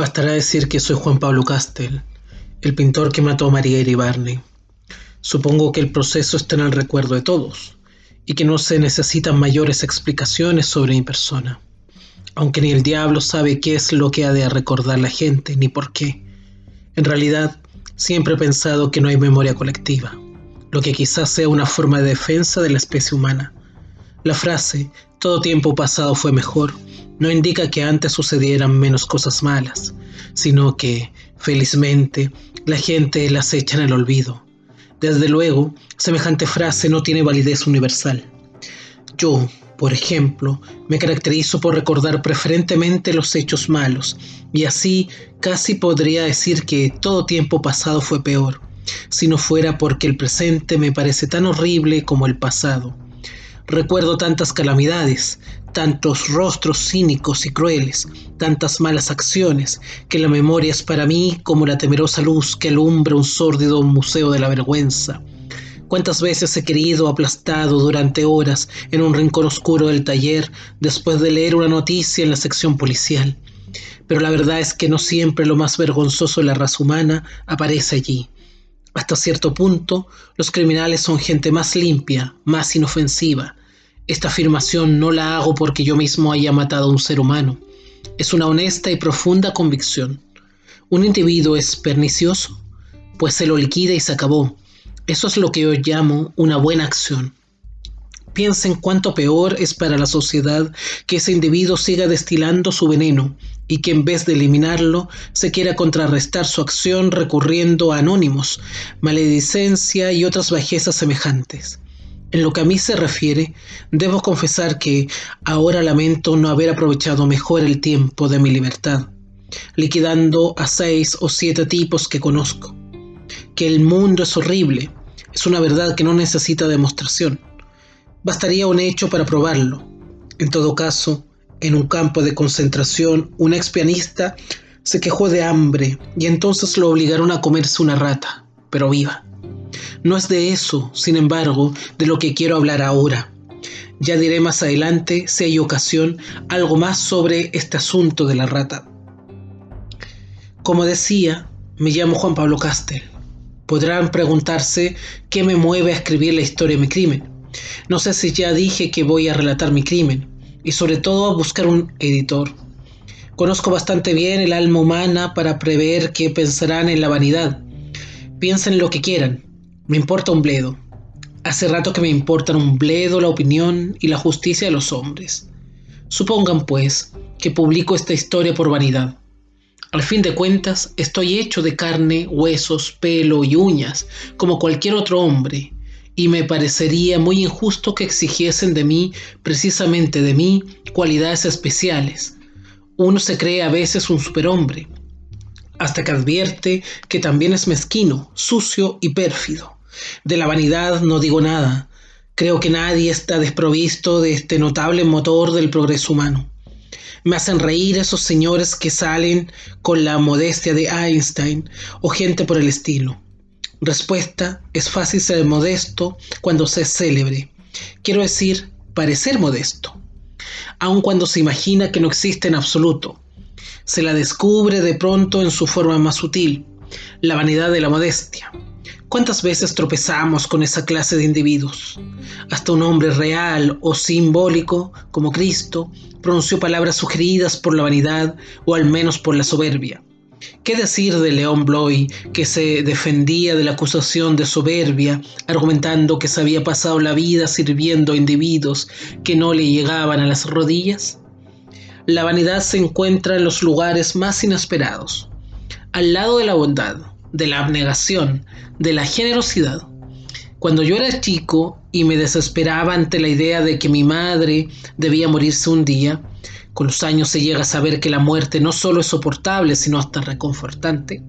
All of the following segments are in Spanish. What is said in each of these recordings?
Bastará decir que soy Juan Pablo Castel, el pintor que mató a María Iribarne. Supongo que el proceso está en el recuerdo de todos y que no se necesitan mayores explicaciones sobre mi persona, aunque ni el diablo sabe qué es lo que ha de recordar la gente ni por qué. En realidad, siempre he pensado que no hay memoria colectiva, lo que quizás sea una forma de defensa de la especie humana. La frase todo tiempo pasado fue mejor no indica que antes sucedieran menos cosas malas, sino que, felizmente, la gente las echa en el olvido. Desde luego, semejante frase no tiene validez universal. Yo, por ejemplo, me caracterizo por recordar preferentemente los hechos malos, y así casi podría decir que todo tiempo pasado fue peor, si no fuera porque el presente me parece tan horrible como el pasado. Recuerdo tantas calamidades, tantos rostros cínicos y crueles, tantas malas acciones, que la memoria es para mí como la temerosa luz que alumbra un sórdido museo de la vergüenza. Cuántas veces he querido aplastado durante horas en un rincón oscuro del taller después de leer una noticia en la sección policial. Pero la verdad es que no siempre lo más vergonzoso de la raza humana aparece allí. Hasta cierto punto, los criminales son gente más limpia, más inofensiva, esta afirmación no la hago porque yo mismo haya matado a un ser humano. Es una honesta y profunda convicción. Un individuo es pernicioso, pues se lo liquida y se acabó. Eso es lo que yo llamo una buena acción. Piensen cuánto peor es para la sociedad que ese individuo siga destilando su veneno y que en vez de eliminarlo se quiera contrarrestar su acción recurriendo a anónimos, maledicencia y otras bajezas semejantes. En lo que a mí se refiere, debo confesar que ahora lamento no haber aprovechado mejor el tiempo de mi libertad, liquidando a seis o siete tipos que conozco. Que el mundo es horrible, es una verdad que no necesita demostración. Bastaría un hecho para probarlo. En todo caso, en un campo de concentración, un ex pianista se quejó de hambre y entonces lo obligaron a comerse una rata, pero viva. No es de eso, sin embargo, de lo que quiero hablar ahora. Ya diré más adelante, si hay ocasión, algo más sobre este asunto de la rata. Como decía, me llamo Juan Pablo Castel. Podrán preguntarse qué me mueve a escribir la historia de mi crimen. No sé si ya dije que voy a relatar mi crimen y sobre todo a buscar un editor. Conozco bastante bien el alma humana para prever qué pensarán en la vanidad. Piensen lo que quieran, me importa un bledo. Hace rato que me importan un bledo la opinión y la justicia de los hombres. Supongan, pues, que publico esta historia por vanidad. Al fin de cuentas, estoy hecho de carne, huesos, pelo y uñas, como cualquier otro hombre, y me parecería muy injusto que exigiesen de mí, precisamente de mí, cualidades especiales. Uno se cree a veces un superhombre, hasta que advierte que también es mezquino, sucio y pérfido. De la vanidad no digo nada. Creo que nadie está desprovisto de este notable motor del progreso humano. Me hacen reír esos señores que salen con la modestia de Einstein o gente por el estilo. Respuesta, es fácil ser modesto cuando se es célebre. Quiero decir, parecer modesto. Aun cuando se imagina que no existe en absoluto. Se la descubre de pronto en su forma más sutil, la vanidad de la modestia. ¿Cuántas veces tropezamos con esa clase de individuos? Hasta un hombre real o simbólico, como Cristo, pronunció palabras sugeridas por la vanidad o al menos por la soberbia. ¿Qué decir de León Bloy, que se defendía de la acusación de soberbia, argumentando que se había pasado la vida sirviendo a individuos que no le llegaban a las rodillas? La vanidad se encuentra en los lugares más inesperados, al lado de la bondad, de la abnegación, de la generosidad. Cuando yo era chico y me desesperaba ante la idea de que mi madre debía morirse un día, con los años se llega a saber que la muerte no solo es soportable, sino hasta reconfortante,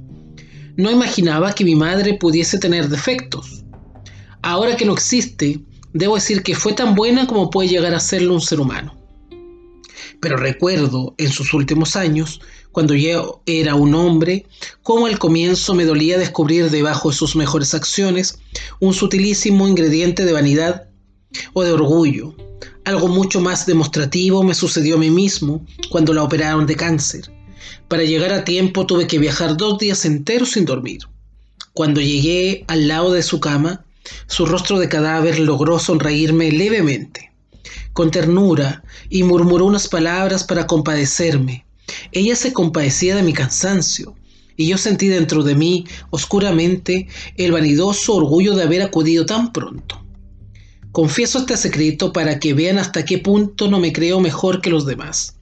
no imaginaba que mi madre pudiese tener defectos. Ahora que no existe, debo decir que fue tan buena como puede llegar a serlo un ser humano. Pero recuerdo en sus últimos años cuando yo era un hombre, como al comienzo me dolía descubrir debajo de sus mejores acciones un sutilísimo ingrediente de vanidad o de orgullo. Algo mucho más demostrativo me sucedió a mí mismo cuando la operaron de cáncer. Para llegar a tiempo tuve que viajar dos días enteros sin dormir. Cuando llegué al lado de su cama, su rostro de cadáver logró sonreírme levemente, con ternura, y murmuró unas palabras para compadecerme. Ella se compadecía de mi cansancio, y yo sentí dentro de mí, oscuramente, el vanidoso orgullo de haber acudido tan pronto. Confieso este secreto para que vean hasta qué punto no me creo mejor que los demás.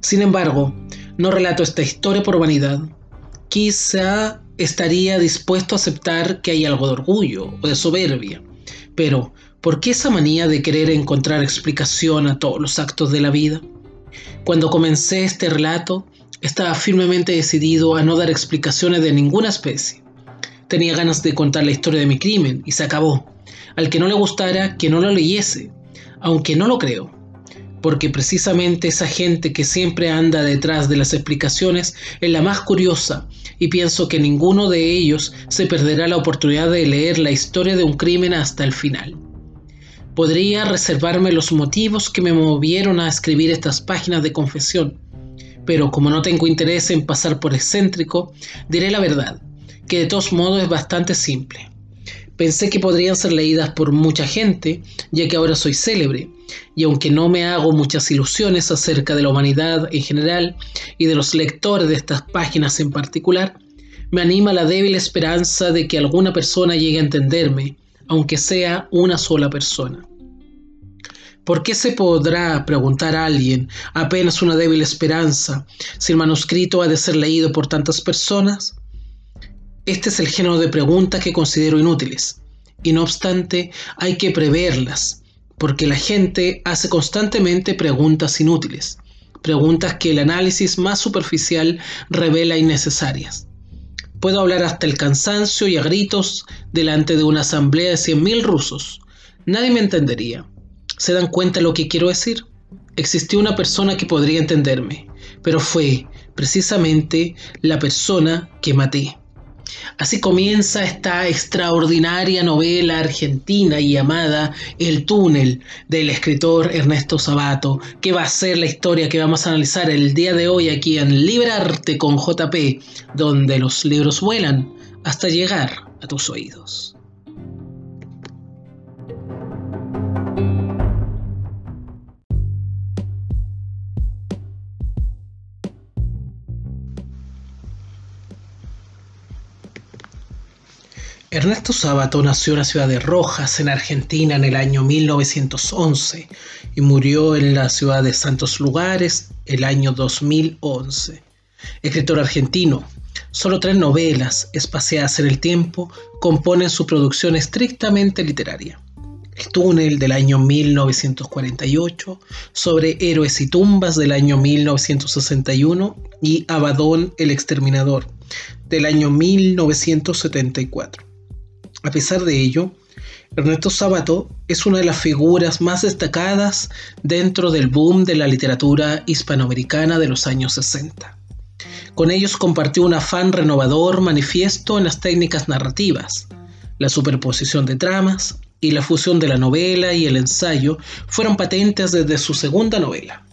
Sin embargo, no relato esta historia por vanidad. Quizá estaría dispuesto a aceptar que hay algo de orgullo o de soberbia, pero ¿por qué esa manía de querer encontrar explicación a todos los actos de la vida? Cuando comencé este relato, estaba firmemente decidido a no dar explicaciones de ninguna especie. Tenía ganas de contar la historia de mi crimen y se acabó. Al que no le gustara, que no lo leyese, aunque no lo creo, porque precisamente esa gente que siempre anda detrás de las explicaciones es la más curiosa y pienso que ninguno de ellos se perderá la oportunidad de leer la historia de un crimen hasta el final. Podría reservarme los motivos que me movieron a escribir estas páginas de confesión, pero como no tengo interés en pasar por excéntrico, diré la verdad, que de todos modos es bastante simple. Pensé que podrían ser leídas por mucha gente, ya que ahora soy célebre, y aunque no me hago muchas ilusiones acerca de la humanidad en general y de los lectores de estas páginas en particular, me anima la débil esperanza de que alguna persona llegue a entenderme, aunque sea una sola persona. ¿Por qué se podrá preguntar a alguien apenas una débil esperanza si el manuscrito ha de ser leído por tantas personas? Este es el género de preguntas que considero inútiles, y no obstante hay que preverlas, porque la gente hace constantemente preguntas inútiles, preguntas que el análisis más superficial revela innecesarias. Puedo hablar hasta el cansancio y a gritos delante de una asamblea de 100.000 rusos. Nadie me entendería. ¿Se dan cuenta lo que quiero decir? Existió una persona que podría entenderme, pero fue precisamente la persona que maté. Así comienza esta extraordinaria novela argentina y llamada El túnel del escritor Ernesto Sabato, que va a ser la historia que vamos a analizar el día de hoy aquí en Librarte con JP, donde los libros vuelan hasta llegar a tus oídos. Ernesto Sabato nació en la ciudad de Rojas, en Argentina, en el año 1911 y murió en la ciudad de Santos Lugares el año 2011. Escritor argentino, solo tres novelas espaciadas en el tiempo componen su producción estrictamente literaria. El túnel del año 1948, sobre héroes y tumbas del año 1961 y Abadón el exterminador del año 1974. A pesar de ello, Ernesto Sabato es una de las figuras más destacadas dentro del boom de la literatura hispanoamericana de los años 60. Con ellos compartió un afán renovador manifiesto en las técnicas narrativas. La superposición de tramas y la fusión de la novela y el ensayo fueron patentes desde su segunda novela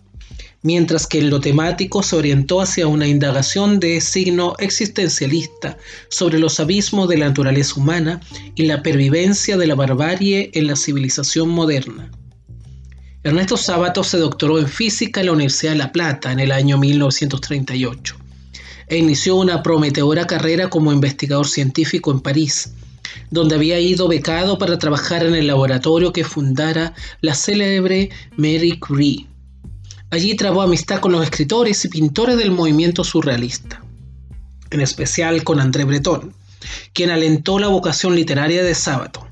mientras que en lo temático se orientó hacia una indagación de signo existencialista sobre los abismos de la naturaleza humana y la pervivencia de la barbarie en la civilización moderna. Ernesto Sábato se doctoró en física en la Universidad de La Plata en el año 1938 e inició una prometedora carrera como investigador científico en París, donde había ido becado para trabajar en el laboratorio que fundara la célebre Mary Curie. Allí trabó amistad con los escritores y pintores del movimiento surrealista, en especial con André Breton, quien alentó la vocación literaria de Sábato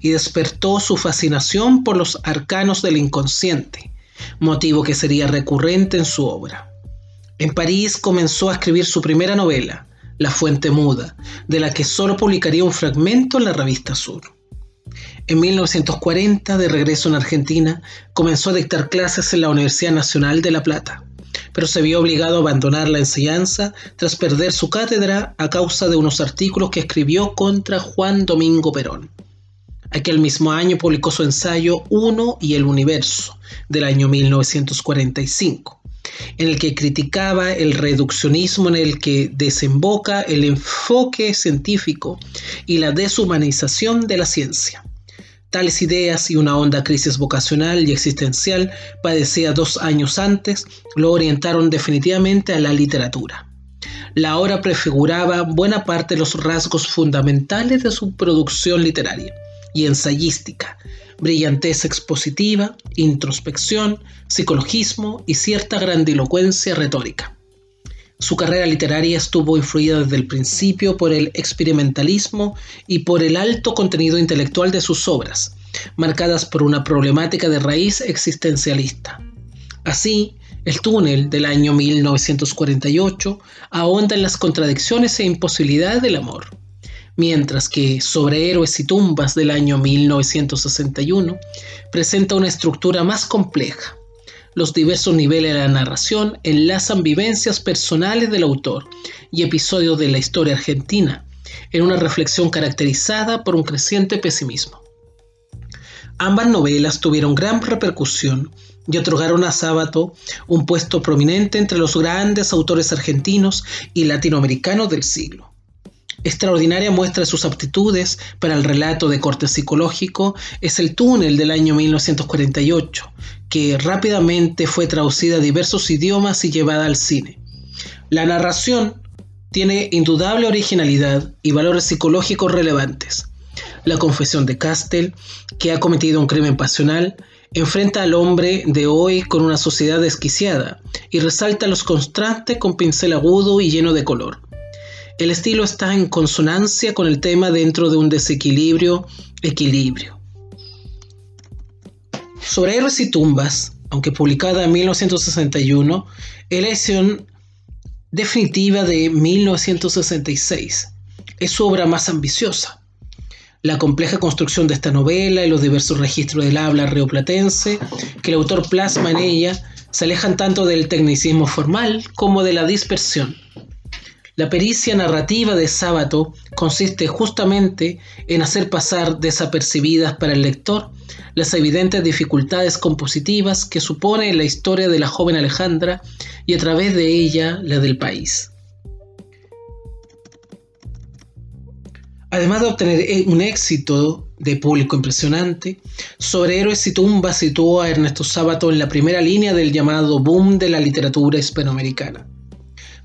y despertó su fascinación por los arcanos del inconsciente, motivo que sería recurrente en su obra. En París comenzó a escribir su primera novela, La Fuente Muda, de la que solo publicaría un fragmento en la revista Sur. En 1940, de regreso en Argentina, comenzó a dictar clases en la Universidad Nacional de La Plata, pero se vio obligado a abandonar la enseñanza tras perder su cátedra a causa de unos artículos que escribió contra Juan Domingo Perón. Aquel mismo año publicó su ensayo Uno y el Universo, del año 1945, en el que criticaba el reduccionismo en el que desemboca el enfoque científico y la deshumanización de la ciencia. Tales ideas y una honda crisis vocacional y existencial padecida dos años antes lo orientaron definitivamente a la literatura. La obra prefiguraba buena parte de los rasgos fundamentales de su producción literaria y ensayística, brillantez expositiva, introspección, psicologismo y cierta grandilocuencia retórica. Su carrera literaria estuvo influida desde el principio por el experimentalismo y por el alto contenido intelectual de sus obras, marcadas por una problemática de raíz existencialista. Así, el túnel del año 1948 ahonda en las contradicciones e imposibilidades del amor, mientras que Sobre héroes y tumbas del año 1961 presenta una estructura más compleja, los diversos niveles de la narración enlazan vivencias personales del autor y episodios de la historia argentina en una reflexión caracterizada por un creciente pesimismo. Ambas novelas tuvieron gran repercusión y otorgaron a Sábato un puesto prominente entre los grandes autores argentinos y latinoamericanos del siglo. Extraordinaria muestra de sus aptitudes para el relato de corte psicológico es El túnel del año 1948, que rápidamente fue traducida a diversos idiomas y llevada al cine. La narración tiene indudable originalidad y valores psicológicos relevantes. La confesión de Castell, que ha cometido un crimen pasional, enfrenta al hombre de hoy con una sociedad desquiciada y resalta los contrastes con pincel agudo y lleno de color. El estilo está en consonancia con el tema dentro de un desequilibrio equilibrio. Sobre Héroes y Tumbas, aunque publicada en 1961, es la edición definitiva de 1966. Es su obra más ambiciosa. La compleja construcción de esta novela y los diversos registros del habla reoplatense que el autor plasma en ella se alejan tanto del tecnicismo formal como de la dispersión. La pericia narrativa de Sábato consiste justamente en hacer pasar desapercibidas para el lector las evidentes dificultades compositivas que supone la historia de la joven Alejandra y a través de ella la del país. Además de obtener eh, un éxito de público impresionante, Sobre Héroes y Tumbas situó a Ernesto Sábato en la primera línea del llamado boom de la literatura hispanoamericana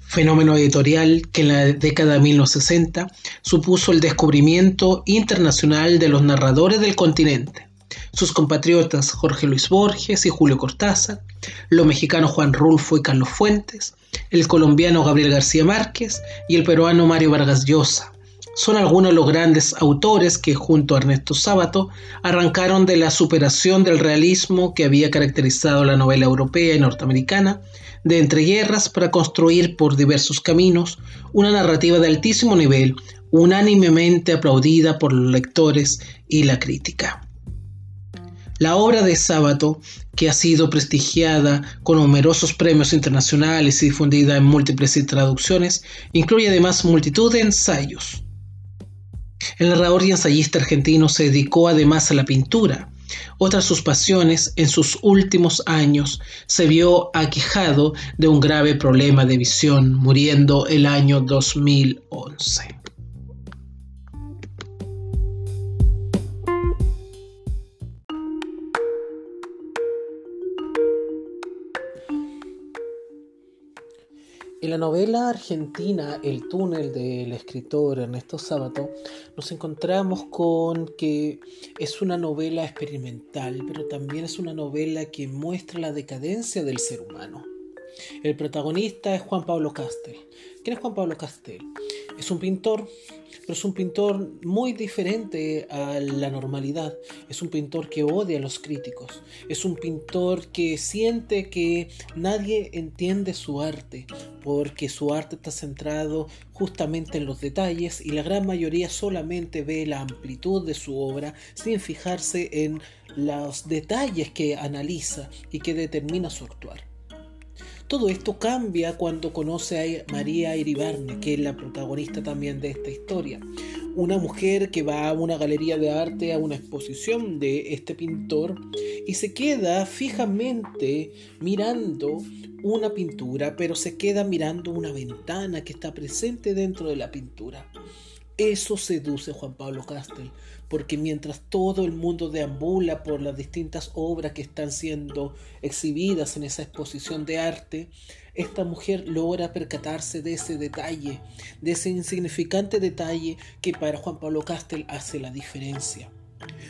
fenómeno editorial que en la década de 1960 supuso el descubrimiento internacional de los narradores del continente, sus compatriotas Jorge Luis Borges y Julio Cortázar, los mexicanos Juan Rulfo y Carlos Fuentes, el colombiano Gabriel García Márquez y el peruano Mario Vargas Llosa. Son algunos de los grandes autores que, junto a Ernesto Sábato, arrancaron de la superación del realismo que había caracterizado la novela europea y norteamericana de entreguerras para construir por diversos caminos una narrativa de altísimo nivel, unánimemente aplaudida por los lectores y la crítica. La obra de Sábato, que ha sido prestigiada con numerosos premios internacionales y difundida en múltiples traducciones, incluye además multitud de ensayos. El narrador y ensayista argentino se dedicó además a la pintura, otra de sus pasiones, en sus últimos años, se vio aquejado de un grave problema de visión, muriendo el año 2011. En la novela argentina El túnel del escritor Ernesto Sábato nos encontramos con que es una novela experimental, pero también es una novela que muestra la decadencia del ser humano. El protagonista es Juan Pablo Castel. ¿Quién es Juan Pablo Castel? Es un pintor pero es un pintor muy diferente a la normalidad. Es un pintor que odia a los críticos. Es un pintor que siente que nadie entiende su arte, porque su arte está centrado justamente en los detalles y la gran mayoría solamente ve la amplitud de su obra sin fijarse en los detalles que analiza y que determina su actuar. Todo esto cambia cuando conoce a María Iribarne, que es la protagonista también de esta historia. una mujer que va a una galería de arte, a una exposición de este pintor, y se queda fijamente mirando una pintura, pero se queda mirando una ventana que está presente dentro de la pintura. Eso seduce a Juan Pablo Castel, porque mientras todo el mundo deambula por las distintas obras que están siendo exhibidas en esa exposición de arte, esta mujer logra percatarse de ese detalle, de ese insignificante detalle que para Juan Pablo Castel hace la diferencia.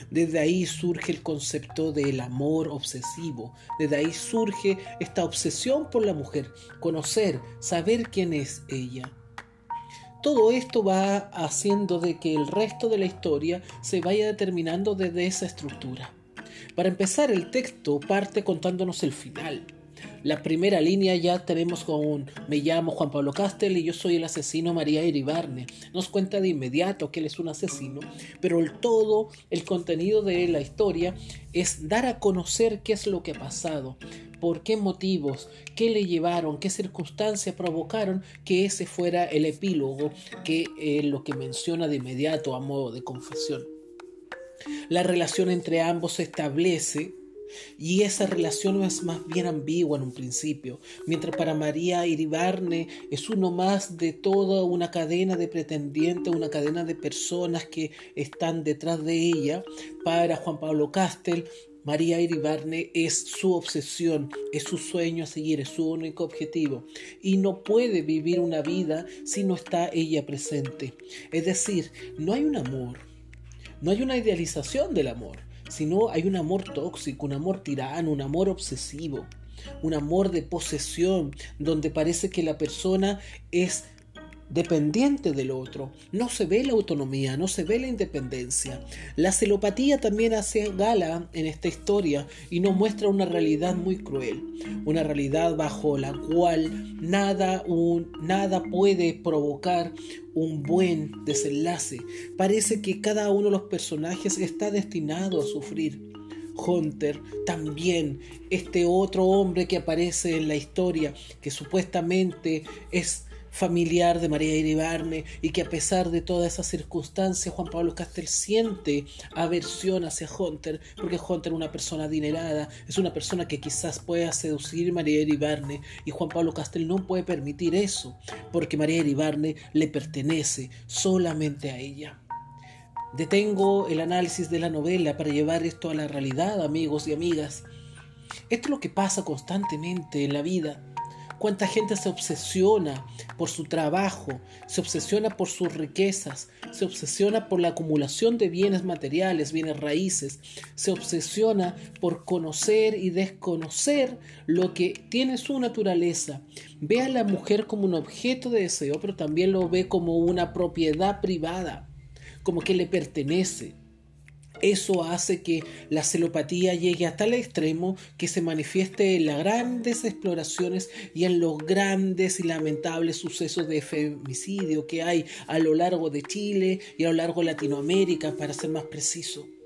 Desde ahí surge el concepto del amor obsesivo, desde ahí surge esta obsesión por la mujer, conocer, saber quién es ella. Todo esto va haciendo de que el resto de la historia se vaya determinando desde esa estructura. Para empezar, el texto parte contándonos el final, la primera línea ya tenemos con me llamo Juan Pablo Castel y yo soy el asesino María Iribarne. Nos cuenta de inmediato que él es un asesino, pero el todo, el contenido de la historia es dar a conocer qué es lo que ha pasado, por qué motivos, qué le llevaron, qué circunstancias provocaron que ese fuera el epílogo que es lo que menciona de inmediato a modo de confesión. La relación entre ambos se establece y esa relación es más bien ambigua en un principio, mientras para María Iribarne es uno más de toda una cadena de pretendientes, una cadena de personas que están detrás de ella, para Juan Pablo Castel María Iribarne es su obsesión, es su sueño a seguir, es su único objetivo. Y no puede vivir una vida si no está ella presente. Es decir, no hay un amor, no hay una idealización del amor sino hay un amor tóxico, un amor tirano, un amor obsesivo, un amor de posesión, donde parece que la persona es dependiente del otro. No se ve la autonomía, no se ve la independencia. La celopatía también hace gala en esta historia y nos muestra una realidad muy cruel, una realidad bajo la cual nada, nada puede provocar un buen desenlace. Parece que cada uno de los personajes está destinado a sufrir. Hunter, también este otro hombre que aparece en la historia, que supuestamente es familiar de María Iribarne y que a pesar de todas esas circunstancias Juan Pablo Castel siente aversión hacia Hunter porque Hunter es una persona adinerada, es una persona que quizás pueda seducir a María Iribarne y Juan Pablo Castel no puede permitir eso porque María Iribarne le pertenece solamente a ella. Detengo el análisis de la novela para llevar esto a la realidad, amigos y amigas. Esto es lo que pasa constantemente en la vida cuánta gente se obsesiona por su trabajo, se obsesiona por sus riquezas, se obsesiona por la acumulación de bienes materiales, bienes raíces, se obsesiona por conocer y desconocer lo que tiene su naturaleza. Ve a la mujer como un objeto de deseo, pero también lo ve como una propiedad privada, como que le pertenece. Eso hace que la celopatía llegue a tal extremo que se manifieste en las grandes exploraciones y en los grandes y lamentables sucesos de femicidio que hay a lo largo de Chile y a lo largo de Latinoamérica, para ser más preciso.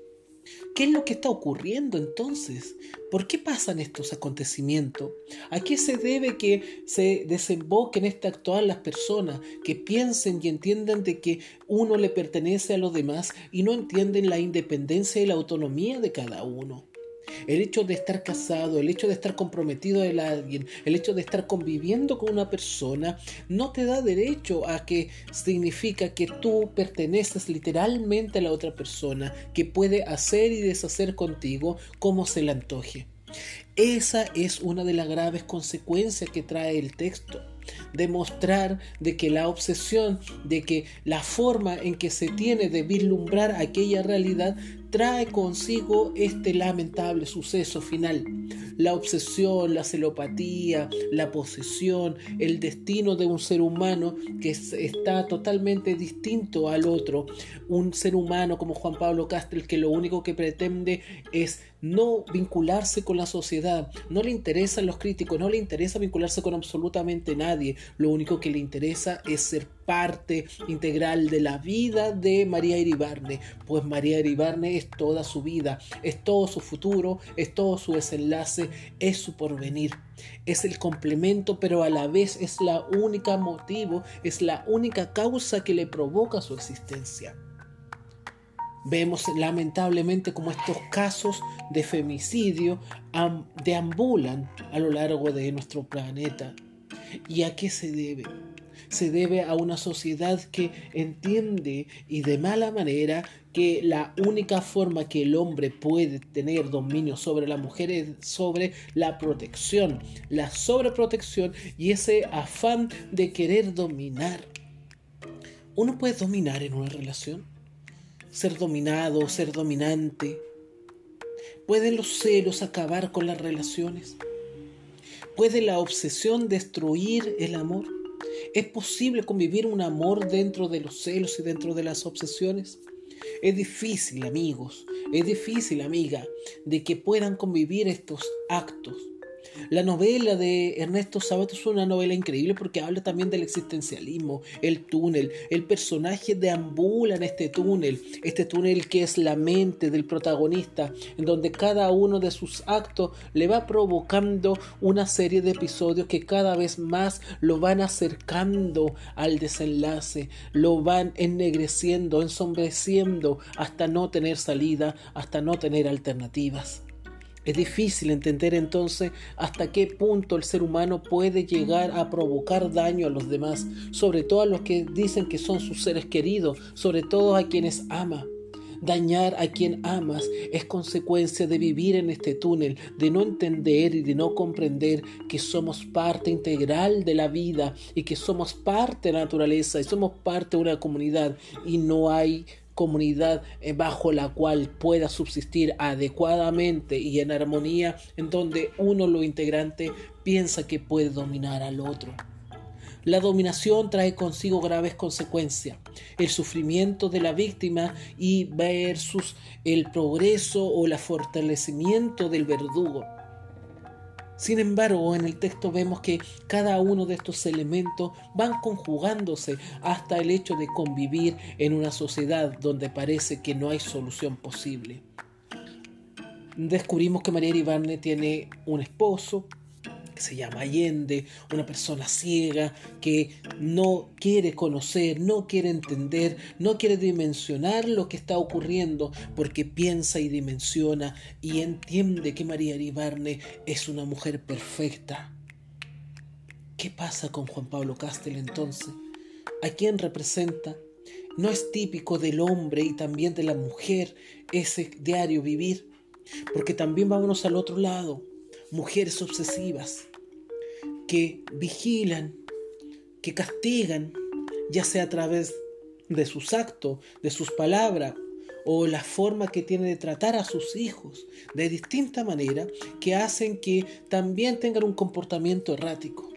¿Qué es lo que está ocurriendo entonces? ¿Por qué pasan estos acontecimientos? ¿A qué se debe que se desemboquen este actual las personas que piensen y entiendan de que uno le pertenece a los demás y no entienden la independencia y la autonomía de cada uno? El hecho de estar casado, el hecho de estar comprometido a alguien, el hecho de estar conviviendo con una persona, no te da derecho a que significa que tú perteneces literalmente a la otra persona, que puede hacer y deshacer contigo como se le antoje. Esa es una de las graves consecuencias que trae el texto demostrar de que la obsesión, de que la forma en que se tiene de vislumbrar aquella realidad trae consigo este lamentable suceso final. La obsesión, la celopatía, la posesión, el destino de un ser humano que está totalmente distinto al otro. Un ser humano como Juan Pablo Castel que lo único que pretende es no vincularse con la sociedad, no le interesan los críticos, no le interesa vincularse con absolutamente nadie, lo único que le interesa es ser parte integral de la vida de María Iribarne, pues María Iribarne es toda su vida, es todo su futuro, es todo su desenlace, es su porvenir, es el complemento, pero a la vez es la única motivo, es la única causa que le provoca su existencia. Vemos lamentablemente como estos casos de femicidio deambulan a lo largo de nuestro planeta. ¿Y a qué se debe? Se debe a una sociedad que entiende y de mala manera que la única forma que el hombre puede tener dominio sobre la mujer es sobre la protección, la sobreprotección y ese afán de querer dominar. ¿Uno puede dominar en una relación? Ser dominado, ser dominante. ¿Pueden los celos acabar con las relaciones? ¿Puede la obsesión destruir el amor? ¿Es posible convivir un amor dentro de los celos y dentro de las obsesiones? Es difícil, amigos, es difícil, amiga, de que puedan convivir estos actos la novela de Ernesto Sabato es una novela increíble porque habla también del existencialismo, el túnel. El personaje deambula en este túnel, este túnel que es la mente del protagonista, en donde cada uno de sus actos le va provocando una serie de episodios que cada vez más lo van acercando al desenlace, lo van ennegreciendo, ensombreciendo hasta no tener salida, hasta no tener alternativas. Es difícil entender entonces hasta qué punto el ser humano puede llegar a provocar daño a los demás, sobre todo a los que dicen que son sus seres queridos, sobre todo a quienes ama. Dañar a quien amas es consecuencia de vivir en este túnel, de no entender y de no comprender que somos parte integral de la vida y que somos parte de la naturaleza y somos parte de una comunidad y no hay comunidad eh, bajo la cual pueda subsistir adecuadamente y en armonía, en donde uno, lo integrante, piensa que puede dominar al otro. La dominación trae consigo graves consecuencias, el sufrimiento de la víctima y versus el progreso o el fortalecimiento del verdugo. Sin embargo, en el texto vemos que cada uno de estos elementos van conjugándose hasta el hecho de convivir en una sociedad donde parece que no hay solución posible. Descubrimos que María Iribarne tiene un esposo, que se llama Allende, una persona ciega que no quiere conocer, no quiere entender, no quiere dimensionar lo que está ocurriendo, porque piensa y dimensiona y entiende que María Iribarne es una mujer perfecta. ¿Qué pasa con Juan Pablo Castel entonces? ¿A quién representa? No es típico del hombre y también de la mujer ese diario vivir, porque también vámonos al otro lado mujeres obsesivas que vigilan, que castigan, ya sea a través de sus actos, de sus palabras o la forma que tiene de tratar a sus hijos de distinta manera que hacen que también tengan un comportamiento errático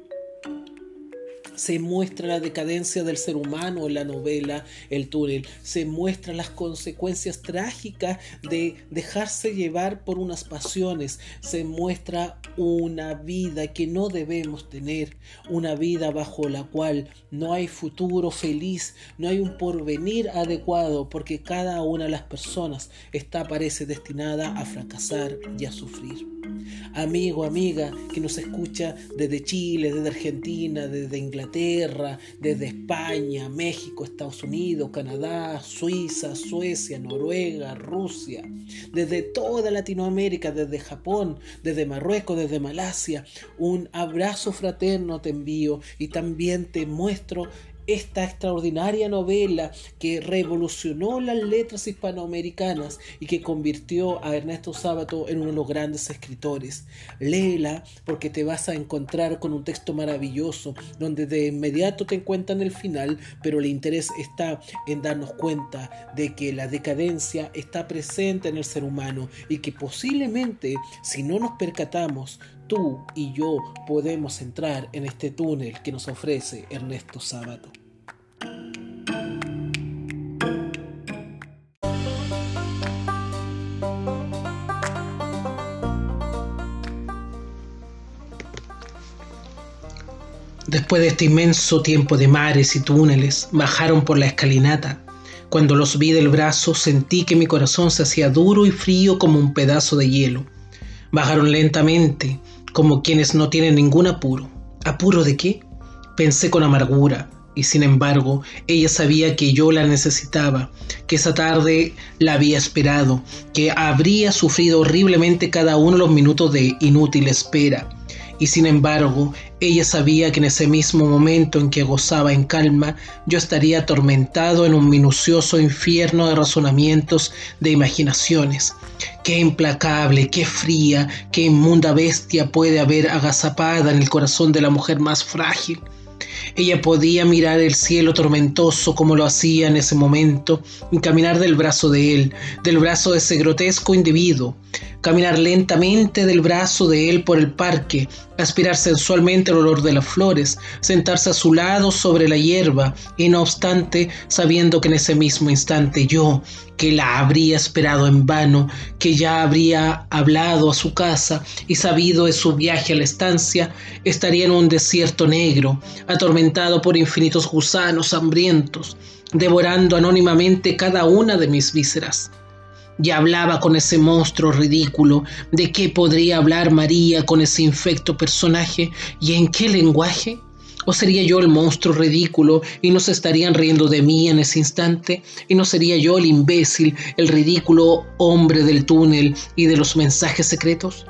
se muestra la decadencia del ser humano en la novela El túnel, se muestra las consecuencias trágicas de dejarse llevar por unas pasiones, se muestra una vida que no debemos tener, una vida bajo la cual no hay futuro feliz, no hay un porvenir adecuado, porque cada una de las personas está parece destinada a fracasar y a sufrir. Amigo, amiga que nos escucha desde Chile, desde Argentina, desde Inglaterra, desde España, México, Estados Unidos, Canadá, Suiza, Suecia, Noruega, Rusia, desde toda Latinoamérica, desde Japón, desde Marruecos, desde Malasia, un abrazo fraterno te envío y también te muestro esta extraordinaria novela que revolucionó las letras hispanoamericanas y que convirtió a Ernesto Sábato en uno de los grandes escritores. Léela porque te vas a encontrar con un texto maravilloso donde de inmediato te encuentran el final, pero el interés está en darnos cuenta de que la decadencia está presente en el ser humano y que posiblemente si no nos percatamos tú y yo podemos entrar en este túnel que nos ofrece Ernesto Sábato. Después de este inmenso tiempo de mares y túneles, bajaron por la escalinata. Cuando los vi del brazo sentí que mi corazón se hacía duro y frío como un pedazo de hielo. Bajaron lentamente, como quienes no tienen ningún apuro. ¿Apuro de qué? Pensé con amargura. y sin embargo ella sabía que yo la necesitaba, que esa tarde la había esperado, que habría sufrido horriblemente cada uno de los minutos de inútil espera. Y sin embargo, ella sabía que en ese mismo momento en que gozaba en calma, yo estaría atormentado en un minucioso infierno de razonamientos, de imaginaciones. Qué implacable, qué fría, qué inmunda bestia puede haber agazapada en el corazón de la mujer más frágil. Ella podía mirar el cielo tormentoso como lo hacía en ese momento y caminar del brazo de él, del brazo de ese grotesco individuo, caminar lentamente del brazo de él por el parque, aspirar sensualmente el olor de las flores, sentarse a su lado sobre la hierba y no obstante, sabiendo que en ese mismo instante yo, que la habría esperado en vano, que ya habría hablado a su casa y sabido de su viaje a la estancia, estaría en un desierto negro, atormentado por infinitos gusanos hambrientos, devorando anónimamente cada una de mis vísceras. Y hablaba con ese monstruo ridículo. ¿De qué podría hablar María con ese infecto personaje? ¿Y en qué lenguaje? ¿O sería yo el monstruo ridículo y no se estarían riendo de mí en ese instante? ¿Y no sería yo el imbécil, el ridículo hombre del túnel y de los mensajes secretos?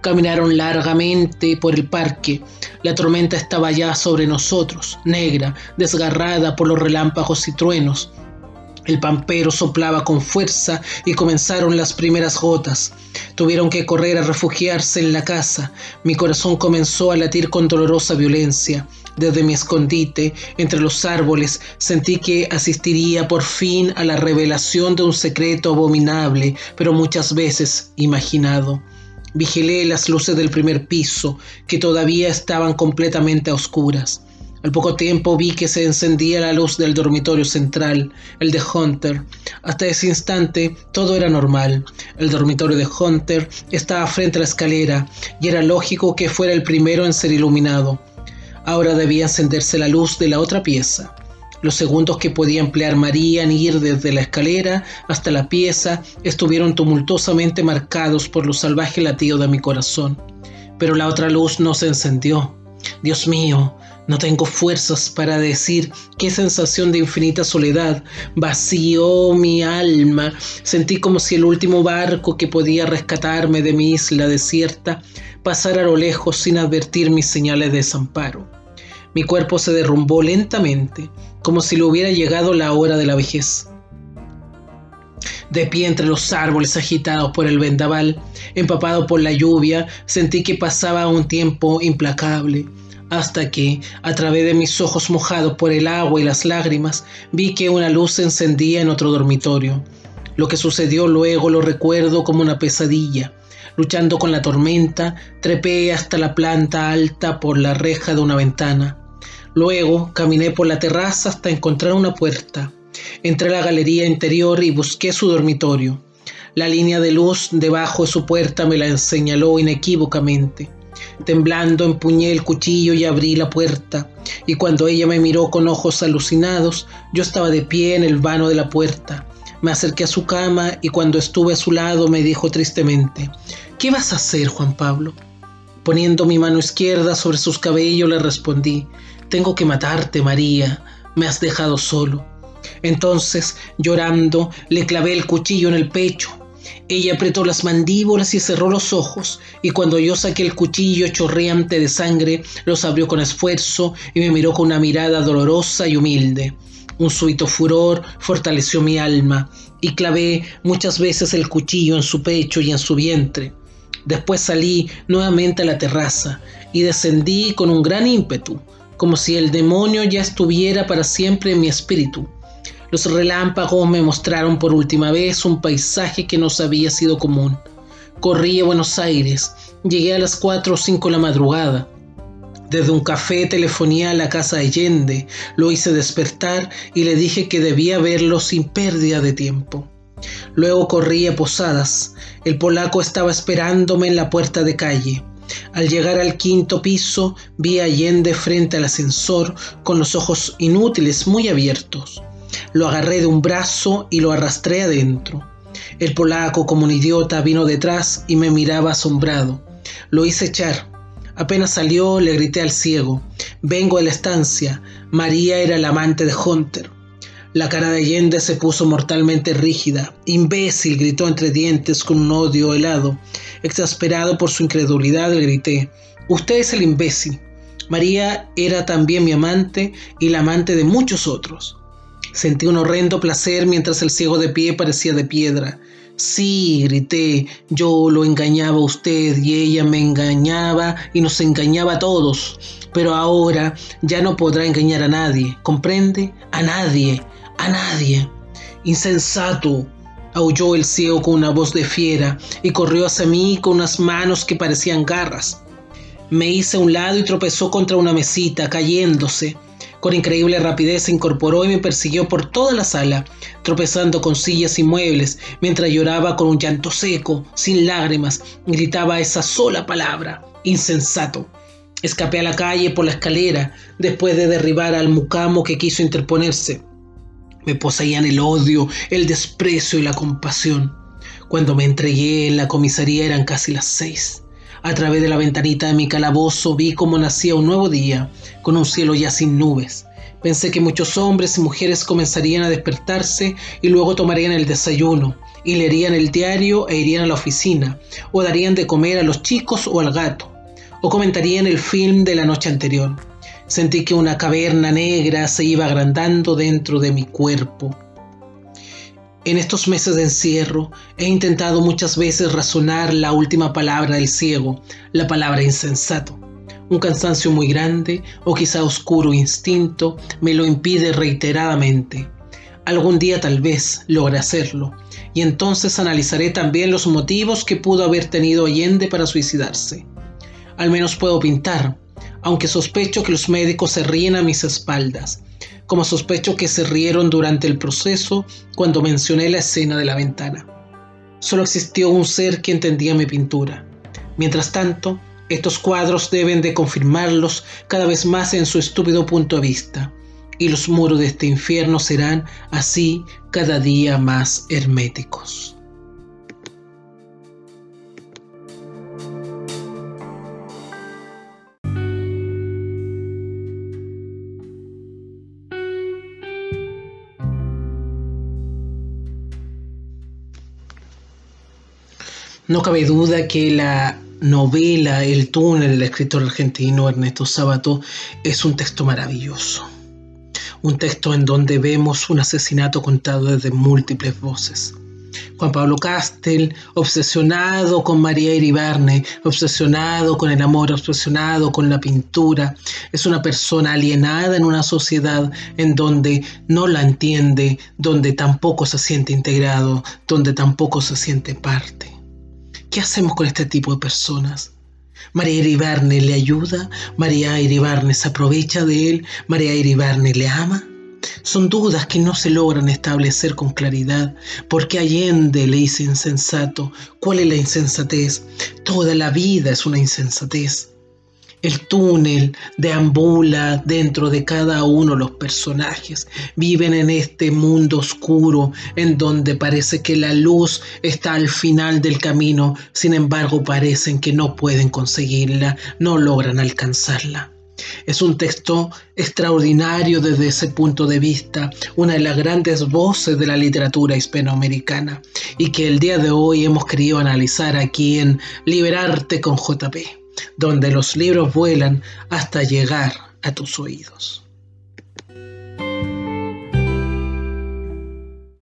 Caminaron largamente por el parque. La tormenta estaba ya sobre nosotros, negra, desgarrada por los relámpagos y truenos. El pampero soplaba con fuerza y comenzaron las primeras gotas. Tuvieron que correr a refugiarse en la casa. Mi corazón comenzó a latir con dolorosa violencia. Desde mi escondite, entre los árboles, sentí que asistiría por fin a la revelación de un secreto abominable, pero muchas veces imaginado. Vigilé las luces del primer piso, que todavía estaban completamente a oscuras. Al poco tiempo vi que se encendía la luz del dormitorio central, el de Hunter. Hasta ese instante todo era normal. El dormitorio de Hunter estaba frente a la escalera y era lógico que fuera el primero en ser iluminado. Ahora debía encenderse la luz de la otra pieza. Los segundos que podía emplear María en ir desde la escalera hasta la pieza estuvieron tumultuosamente marcados por los salvajes latidos de mi corazón. Pero la otra luz no se encendió. Dios mío, no tengo fuerzas para decir qué sensación de infinita soledad vació mi alma. Sentí como si el último barco que podía rescatarme de mi isla desierta pasara a lo lejos sin advertir mis señales de desamparo. Mi cuerpo se derrumbó lentamente, como si le hubiera llegado la hora de la vejez. De pie entre los árboles agitados por el vendaval, empapado por la lluvia, sentí que pasaba un tiempo implacable, hasta que, a través de mis ojos mojados por el agua y las lágrimas, vi que una luz se encendía en otro dormitorio. Lo que sucedió luego lo recuerdo como una pesadilla. Luchando con la tormenta, trepé hasta la planta alta por la reja de una ventana. Luego caminé por la terraza hasta encontrar una puerta. Entré a la galería interior y busqué su dormitorio. La línea de luz debajo de su puerta me la señaló inequívocamente. Temblando empuñé el cuchillo y abrí la puerta, y cuando ella me miró con ojos alucinados, yo estaba de pie en el vano de la puerta. Me acerqué a su cama y cuando estuve a su lado me dijo tristemente, ¿Qué vas a hacer, Juan Pablo? Poniendo mi mano izquierda sobre sus cabellos le respondí, Tengo que matarte, María, me has dejado solo. Entonces, llorando, le clavé el cuchillo en el pecho. Ella apretó las mandíbulas y cerró los ojos, y cuando yo saqué el cuchillo chorreante de sangre, los abrió con esfuerzo y me miró con una mirada dolorosa y humilde. Un súbito furor fortaleció mi alma, y clavé muchas veces el cuchillo en su pecho y en su vientre. Después salí nuevamente a la terraza y descendí con un gran ímpetu, como si el demonio ya estuviera para siempre en mi espíritu. Los relámpagos me mostraron por última vez un paisaje que nos había sido común. Corrí a Buenos Aires, llegué a las 4 o 5 de la madrugada. Desde un café telefoné a la casa de Allende, lo hice despertar y le dije que debía verlo sin pérdida de tiempo. Luego corrí a Posadas. El polaco estaba esperándome en la puerta de calle. Al llegar al quinto piso, vi a Allende frente al ascensor con los ojos inútiles muy abiertos. Lo agarré de un brazo y lo arrastré adentro. El polaco, como un idiota, vino detrás y me miraba asombrado. Lo hice echar. Apenas salió, le grité al ciego. Vengo de la estancia. María era la amante de Hunter. La cara de Allende se puso mortalmente rígida. Imbécil, gritó entre dientes con un odio helado. Exasperado por su incredulidad, le grité. Usted es el imbécil. María era también mi amante y la amante de muchos otros. Sentí un horrendo placer mientras el ciego de pie parecía de piedra. Sí, grité, yo lo engañaba a usted y ella me engañaba y nos engañaba a todos. Pero ahora ya no podrá engañar a nadie, ¿comprende? A nadie, a nadie. Insensato, aulló el ciego con una voz de fiera y corrió hacia mí con unas manos que parecían garras. Me hice a un lado y tropezó contra una mesita, cayéndose. Con increíble rapidez se incorporó y me persiguió por toda la sala, tropezando con sillas y muebles, mientras lloraba con un llanto seco, sin lágrimas, gritaba esa sola palabra, insensato. Escapé a la calle por la escalera, después de derribar al mucamo que quiso interponerse. Me poseían el odio, el desprecio y la compasión. Cuando me entregué en la comisaría eran casi las seis. A través de la ventanita de mi calabozo vi cómo nacía un nuevo día, con un cielo ya sin nubes. Pensé que muchos hombres y mujeres comenzarían a despertarse y luego tomarían el desayuno, y leerían el diario e irían a la oficina, o darían de comer a los chicos o al gato, o comentarían el film de la noche anterior. Sentí que una caverna negra se iba agrandando dentro de mi cuerpo en estos meses de encierro he intentado muchas veces razonar la última palabra del ciego, la palabra insensato. Un cansancio muy grande o quizá oscuro instinto me lo impide reiteradamente. Algún día tal vez logre hacerlo, y entonces analizaré también los motivos que pudo haber tenido Allende para suicidarse. Al menos puedo pintar, aunque sospecho que los médicos se ríen a mis espaldas, como sospecho que se rieron durante el proceso cuando mencioné la escena de la ventana. Solo existió un ser que entendía mi pintura. Mientras tanto, estos cuadros deben de confirmarlos cada vez más en su estúpido punto de vista, y los muros de este infierno serán así cada día más herméticos. No cabe duda que la novela El túnel del escritor argentino Ernesto Sábato es un texto maravilloso. Un texto en donde vemos un asesinato contado desde múltiples voces. Juan Pablo Castel, obsesionado con María Iribarne, obsesionado con el amor, obsesionado con la pintura, es una persona alienada en una sociedad en donde no la entiende, donde tampoco se siente integrado, donde tampoco se siente parte. ¿Qué hacemos con este tipo de personas? María Iribarne le ayuda, María Iribarne se aprovecha de él, María Iribarne le ama. Son dudas que no se logran establecer con claridad, porque Allende le dice insensato. ¿Cuál es la insensatez? Toda la vida es una insensatez. El túnel deambula dentro de cada uno los personajes. Viven en este mundo oscuro en donde parece que la luz está al final del camino, sin embargo parecen que no pueden conseguirla, no logran alcanzarla. Es un texto extraordinario desde ese punto de vista, una de las grandes voces de la literatura hispanoamericana y que el día de hoy hemos querido analizar aquí en Liberarte con JP donde los libros vuelan hasta llegar a tus oídos.